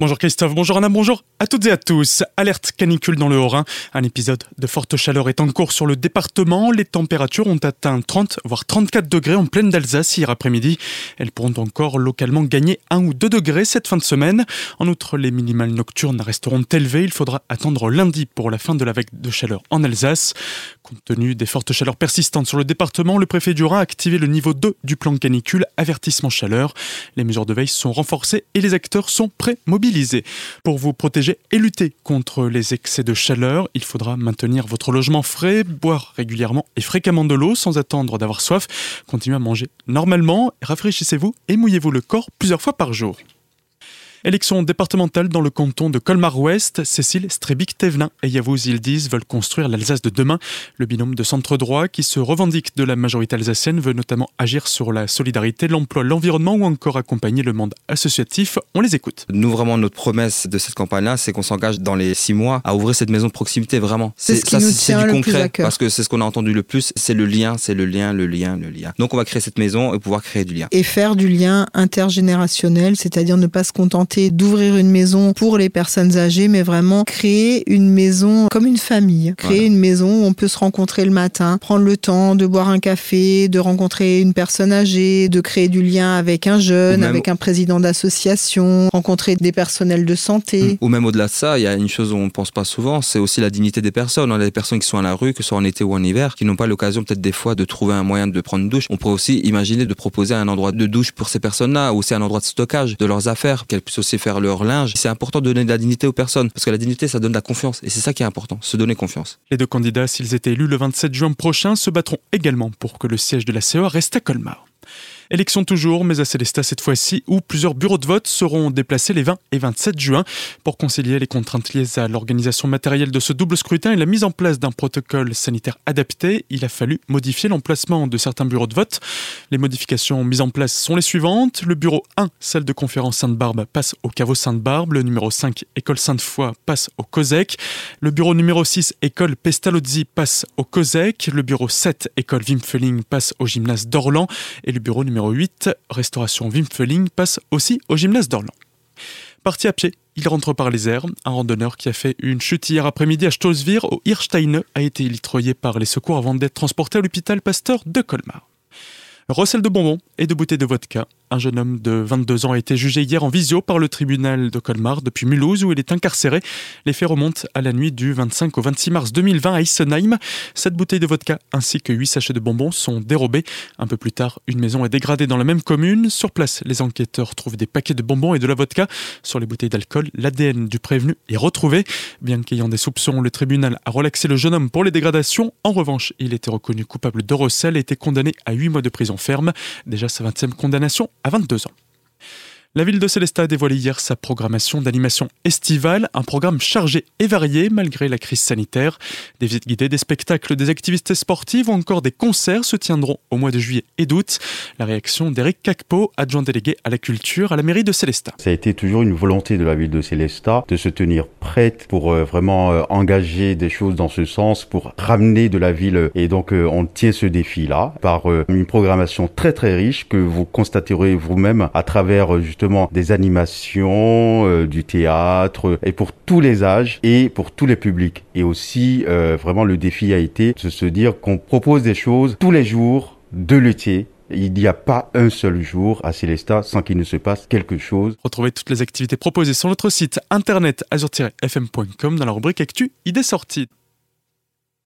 Bonjour Christophe, bonjour Anna, bonjour à toutes et à tous. Alerte canicule dans le Haut-Rhin. Un épisode de forte chaleur est en cours sur le département. Les températures ont atteint 30 voire 34 degrés en pleine d'Alsace hier après-midi. Elles pourront encore localement gagner 1 ou 2 degrés cette fin de semaine. En outre, les minimales nocturnes resteront élevées. Il faudra attendre lundi pour la fin de la vague de chaleur en Alsace. Compte tenu des fortes chaleurs persistantes sur le département, le préfet du Rhin a activé le niveau 2 du plan canicule, avertissement chaleur. Les mesures de veille sont renforcées et les acteurs sont prêts pour vous protéger et lutter contre les excès de chaleur, il faudra maintenir votre logement frais, boire régulièrement et fréquemment de l'eau sans attendre d'avoir soif. Continuez à manger normalement, rafraîchissez-vous et mouillez-vous le corps plusieurs fois par jour. Élection départementale dans le canton de Colmar-Ouest. Cécile Strebic-Thévenin et Yavuz Yildiz veulent construire l'Alsace de demain. Le binôme de centre droit qui se revendique de la majorité alsacienne veut notamment agir sur la solidarité, l'emploi, l'environnement ou encore accompagner le monde associatif. On les écoute. Nous, vraiment, notre promesse de cette campagne-là, c'est qu'on s'engage dans les six mois à ouvrir cette maison de proximité, vraiment. C'est ce qui nous tient du concret, parce que c'est ce qu'on a entendu le plus, c'est le lien, c'est le lien, le lien, le lien. Donc on va créer cette maison et pouvoir créer du lien. Et faire du lien intergénérationnel, c'est-à-dire ne pas se contenter d'ouvrir une maison pour les personnes âgées, mais vraiment créer une maison comme une famille. Créer une maison où on peut se rencontrer le matin, prendre le temps de boire un café, de rencontrer une personne âgée, de créer du lien avec un jeune, avec un président d'association, rencontrer des personnels de santé. Mmh. Ou même au-delà de ça, il y a une chose où on ne pense pas souvent, c'est aussi la dignité des personnes. On a des personnes qui sont à la rue, que ce soit en été ou en hiver, qui n'ont pas l'occasion peut-être des fois de trouver un moyen de prendre une douche. On pourrait aussi imaginer de proposer un endroit de douche pour ces personnes-là, ou c'est un endroit de stockage de leurs affaires, qu'elles puissent aussi faire leur linge. C'est important de donner de la dignité aux personnes, parce que la dignité, ça donne de la confiance. Et c'est ça qui est important, se donner confiance. Les deux candidats, s'ils étaient élus le 27 juin prochain, se battront également pour que le siège de la CEA reste à Colmar. Élection toujours, mais à Célestat cette fois-ci, où plusieurs bureaux de vote seront déplacés les 20 et 27 juin pour concilier les contraintes liées à l'organisation matérielle de ce double scrutin et la mise en place d'un protocole sanitaire adapté. Il a fallu modifier l'emplacement de certains bureaux de vote. Les modifications mises en place sont les suivantes. Le bureau 1, salle de conférence Sainte-Barbe, passe au caveau Sainte-Barbe. Le numéro 5, école Sainte-Foy, passe au COSEC. Le bureau numéro 6, école Pestalozzi, passe au COSEC. Le bureau 7, école Wimfeling, passe au gymnase d'Orlan. Et le bureau numéro numéro 8, restauration Wimfeling, passe aussi au gymnase d'Orlan. Parti à pied, il rentre par les airs. Un randonneur qui a fait une chute hier après-midi à Stolzwir au Hirsteine a été litroyé par les secours avant d'être transporté à l'hôpital Pasteur de Colmar. Recel de bonbons et de bouteilles de vodka. Un jeune homme de 22 ans a été jugé hier en visio par le tribunal de Colmar depuis Mulhouse où il est incarcéré. Les faits remontent à la nuit du 25 au 26 mars 2020 à Isenheim. Cette bouteille de vodka ainsi que 8 sachets de bonbons sont dérobés. Un peu plus tard, une maison est dégradée dans la même commune. Sur place, les enquêteurs trouvent des paquets de bonbons et de la vodka. Sur les bouteilles d'alcool, l'ADN du prévenu est retrouvé. Bien qu'ayant des soupçons, le tribunal a relaxé le jeune homme pour les dégradations. En revanche, il était reconnu coupable de recel et été condamné à 8 mois de prison ferme. Déjà sa 20e condamnation à 22 ans. La ville de Célestat a dévoilé hier sa programmation d'animation estivale, un programme chargé et varié malgré la crise sanitaire. Des visites guidées, des spectacles, des activités sportives ou encore des concerts se tiendront au mois de juillet et d'août. La réaction d'Éric Cacpo, adjoint délégué à la culture à la mairie de Célestat. Ça a été toujours une volonté de la ville de Célestat de se tenir prête pour euh, vraiment euh, engager des choses dans ce sens, pour ramener de la ville. Et donc euh, on tient ce défi-là par une programmation très très riche que vous constaterez vous-même à travers des animations, euh, du théâtre, et pour tous les âges et pour tous les publics. Et aussi, euh, vraiment, le défi a été de se dire qu'on propose des choses tous les jours de l'été il n'y a pas un seul jour à Célestat sans qu'il ne se passe quelque chose. Retrouvez toutes les activités proposées sur notre site internet azur-fm.com dans la rubrique Actu Idées sorties.